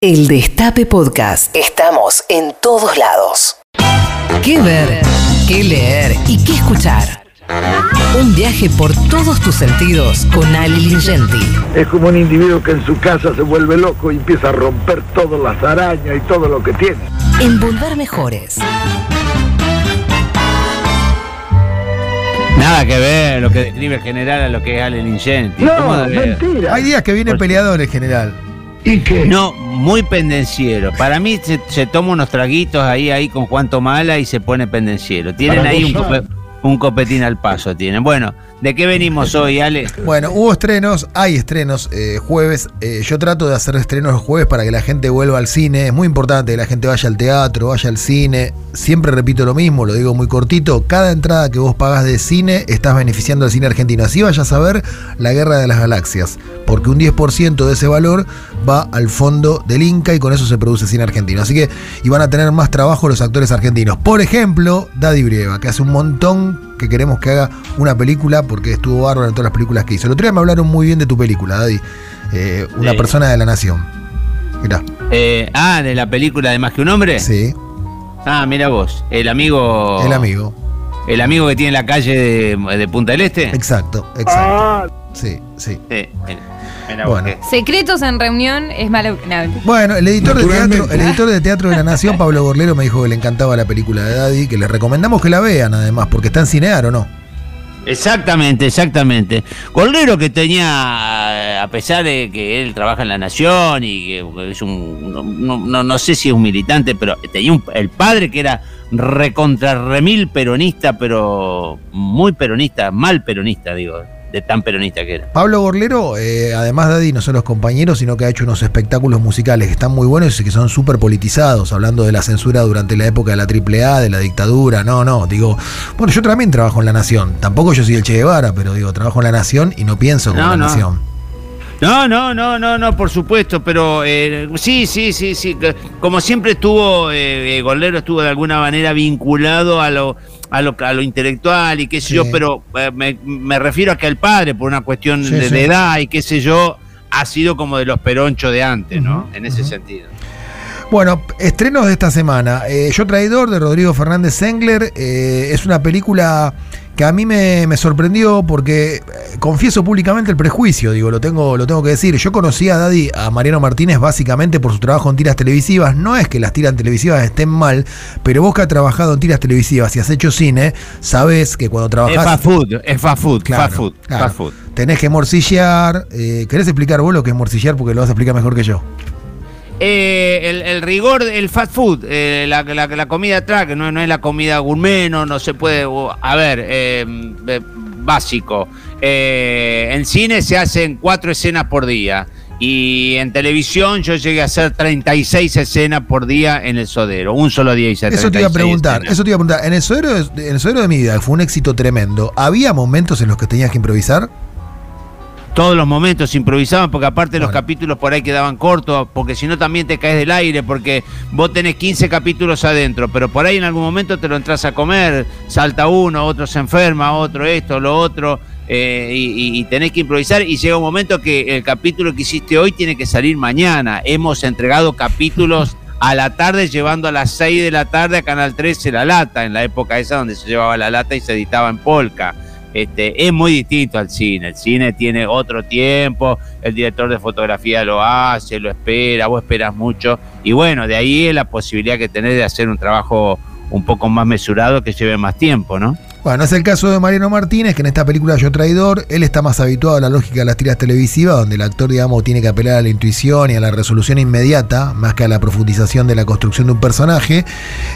El Destape Podcast. Estamos en todos lados. ¿Qué ver? ¿Qué leer? ¿Y qué escuchar? Un viaje por todos tus sentidos con Ali Lingenti. Es como un individuo que en su casa se vuelve loco y empieza a romper todas las arañas y todo lo que tiene. Envolver mejores. Nada que ver lo que describe el general a lo que es Ale Lingenti. No, ¿Cómo debe- mentira. Hay días que viene peleador el general. ¿Y qué? No, muy pendenciero. Para mí se, se toma unos traguitos ahí, ahí con Juan Tomala y se pone pendenciero. Tienen Para ahí un, gozar. cope- un copetín al paso, tienen. Bueno, ¿de qué venimos hoy, Ale? Bueno, hubo estrenos, hay estrenos eh, jueves. Eh, yo trato de hacer estrenos los jueves para que la gente vuelva al cine. Es muy importante que la gente vaya al teatro, vaya al cine. Siempre repito lo mismo, lo digo muy cortito. Cada entrada que vos pagas de cine estás beneficiando al cine argentino. Así vayas a ver La Guerra de las Galaxias. Porque un 10% de ese valor va al fondo del Inca y con eso se produce cine argentino. Así que y van a tener más trabajo los actores argentinos. Por ejemplo, Daddy Brieva, que hace un montón que queremos que haga una película porque estuvo bárbaro en todas las películas que hizo. El otro día me hablaron muy bien de tu película, Daddy. Eh, una Sí. persona de la nación. Mirá, Eh, ah, de la película de Más que un hombre. sí, Ah, mira vos, el amigo. el amigo. El amigo que tiene la calle de, de Punta del Este. Exacto, exacto. Ah, Sí, sí. Sí, vos Bueno. Secretos en reunión es malo. no, Bueno, el editor, de teatro, el editor de Teatro de la Nación, Pablo Gorlero, me dijo que le encantaba la película de Daddy, que les recomendamos que la vean además, porque está en Cinear o no. Exactamente, exactamente. Golero que tenía, a pesar de que él trabaja en la Nación y que es un, no, no- no- no sé si es un militante, pero tenía un- el padre que era recontra remil peronista, pero muy peronista, mal peronista, digo, de tan peronista que era. Pablo Gorlero, eh, además Daddy, no solo es compañero, sino que ha hecho unos espectáculos musicales que están muy buenos y que son súper politizados, hablando de la censura durante la época de la AAA, de la dictadura. No, no, digo, bueno, yo también trabajo en La Nación. Tampoco yo soy el Che Guevara, pero digo, trabajo en La Nación y no pienso como No, La no. Nación. No, no, no, no, no, por supuesto, pero eh, sí, sí, sí, sí. Como siempre estuvo, eh, eh, Golero estuvo de alguna manera vinculado a lo, a lo, a lo intelectual y qué sé Sí. yo, pero eh, me, me refiero a que el padre, por una cuestión Sí, de, sí. de edad y qué sé yo, ha sido como de los peronchos de antes, ¿no? En ese sentido. Bueno, estrenos de esta semana. Eh, Yo Traidor de Rodrigo Fernández Sengler eh, es una película que a mí me, me sorprendió porque eh, confieso públicamente el prejuicio, digo, lo tengo, lo tengo que decir. Yo conocí a Daddy, a Mariano Martínez, básicamente por su trabajo en tiras televisivas. No es que las tiras televisivas estén mal, pero vos que has trabajado en tiras televisivas y has hecho cine, sabes que cuando Es trabajás. fast food, es fast food, Claro, fast food, claro. fast food. Tenés que morcillar. eh, ¿Querés explicar vos lo que es morcillar? Porque lo vas a explicar mejor que yo. Eh, el, el rigor, el fast food, eh, la, la- la comida atrás, que no, no es la comida gourmet, no, no se puede. A ver, eh, eh, básico. Eh, en cine se hacen cuatro escenas por día. Y en televisión yo llegué a hacer 36 escenas por día en el sodero. Un solo día hice Eso te iba a 36 preguntar, escenas. eso te iba a preguntar. En el sodero de, en el sodero de mi vida, que fue un éxito tremendo, ¿había momentos en los que tenías que improvisar? Todos los momentos improvisaban, porque aparte los capítulos por ahí quedaban cortos, porque si no también te caes del aire, porque vos tenés 15 capítulos adentro, pero por ahí en algún momento te lo entras a comer, salta uno, otro se enferma, otro esto, lo otro, eh, y, y- y tenés que improvisar, y llega un momento que el capítulo que hiciste hoy tiene que salir mañana. Hemos entregado capítulos a la tarde, llevando a las 6 de la tarde a Canal 13 la lata, en la época esa donde se llevaba la lata y se editaba en polka. Este, es muy distinto al cine. El cine tiene otro tiempo, el director de fotografía lo hace, lo espera, vos esperas mucho. Y bueno, de ahí es la posibilidad que tenés de hacer un trabajo un poco más mesurado que lleve más tiempo, ¿no? Bueno, es el caso de Mariano Martínez, que en esta película Yo Traidor, él está más habituado a la lógica de las tiras televisivas, donde el actor, digamos, tiene que apelar a la intuición y a la resolución inmediata, más que a la profundización de la construcción de un personaje.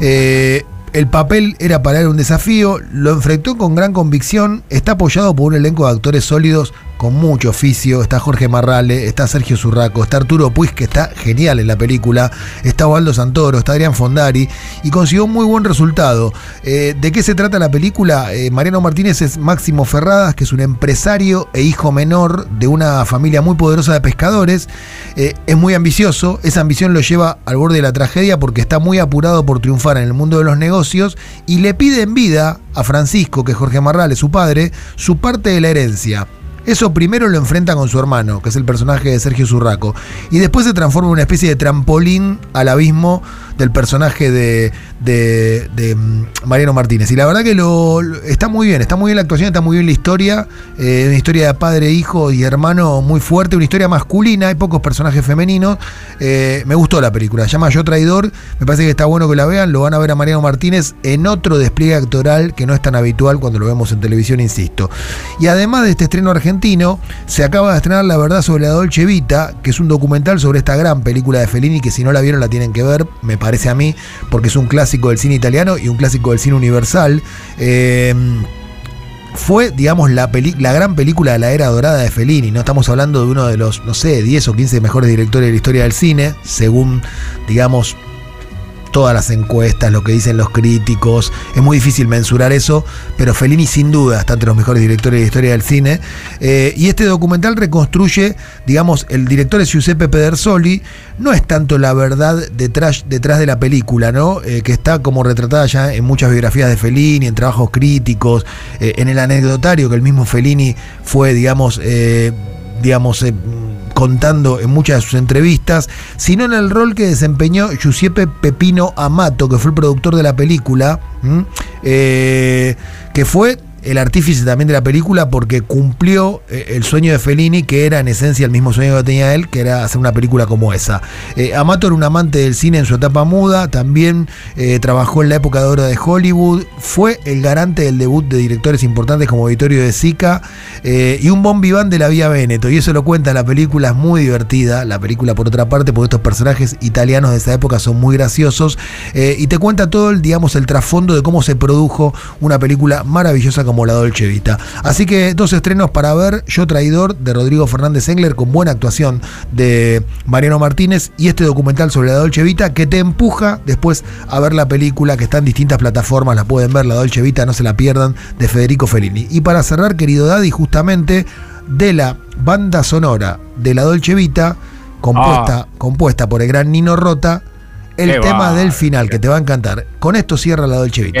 Eh, el papel era para él un desafío, lo enfrentó con gran convicción, está apoyado por un elenco de actores sólidos con mucho oficio. Está Jorge Marrale, está Sergio Zurraco, está Arturo Puig, que está genial en la película, está Osvaldo Santoro, está Adrián Fondari, y consiguió un muy buen resultado. Eh, ¿De qué se trata la película? Eh, Mariano Martínez es Máximo Ferradas, que es un empresario e hijo menor de una familia muy poderosa de pescadores. Eh, es muy ambicioso, esa ambición lo lleva al borde de la tragedia porque está muy apurado por triunfar en el mundo de los negocios y le pide en vida a Francisco, que es Jorge Marrale, su padre, su parte de la herencia. Eso primero lo enfrenta con su hermano, que es el personaje de Sergio Zurraco, y después se transforma en una especie de trampolín al abismo del personaje de, mm, Mariano Martínez. Y la verdad que lo, lo- está muy bien, está muy bien la actuación, está muy bien la historia, eh, una historia de padre, hijo y hermano muy fuerte, una historia masculina, hay pocos personajes femeninos. Eh, me gustó la película, se llama Yo Traidor, me parece que está bueno que la vean, lo van a ver a Mariano Martínez en otro despliegue actoral que no es tan habitual cuando lo vemos en televisión, insisto. Y además de este estreno argentino, se acaba de estrenar La Verdad sobre la Dolce Vita, que es un documental sobre esta gran película de Fellini, que si no la vieron la tienen que ver, me parece a mí, porque es un clásico del cine italiano y un clásico del cine universal. Eh, fue, digamos, la, peli- la gran película de la era dorada de Fellini. No estamos hablando de uno de los, no sé, 10 o 15 mejores directores de la historia del cine, según, digamos, todas las encuestas, lo que dicen los críticos. Es muy difícil mensurar eso, pero Fellini sin duda está entre los mejores directores de la historia del cine. Eh, y este documental reconstruye, digamos, el director es Giuseppe Pedersoli. No es tanto la verdad detrás, detrás de la película, ¿no? Eh, que está como retratada ya en muchas biografías de Fellini, en trabajos críticos, eh, en el anecdotario que el mismo Fellini fue, digamos, digamos, contando en muchas de sus entrevistas, sino en el rol que desempeñó Giuseppe Pepino Amato, que fue el productor de la película. Eh, que fue el artífice también de la película porque cumplió eh, el sueño de Fellini, que era en esencia el mismo sueño que tenía él, que era hacer una película como esa. Eh, Amato era un amante del cine en su etapa muda, también eh, trabajó en la época de oro de Hollywood, fue el garante del debut de directores importantes como Vittorio de Sica y un bon vivant de la Vía Veneto. Y eso lo cuenta la película, es muy divertida. La película, por otra parte, porque estos personajes italianos de esa época son muy graciosos. y te cuenta todo el, digamos, el trasfondo de cómo se produjo una película maravillosa como La Dolce Vita. Así que dos estrenos para ver: Yo Traidor de Rodrigo Fernández Engler, con buena actuación de Mariano Martínez, y este documental sobre La Dolce Vita que te empuja después a ver la película que está en distintas plataformas. La pueden ver, La Dolce Vita, no se la pierdan, de Federico Fellini. Y para cerrar, querido Daddy, justamente de la banda sonora de La Dolce Vita, compuesta, compuesta por el gran Nino Rota, el Qué tema del final, que te va a encantar. Con esto cierra La Dolce Vita.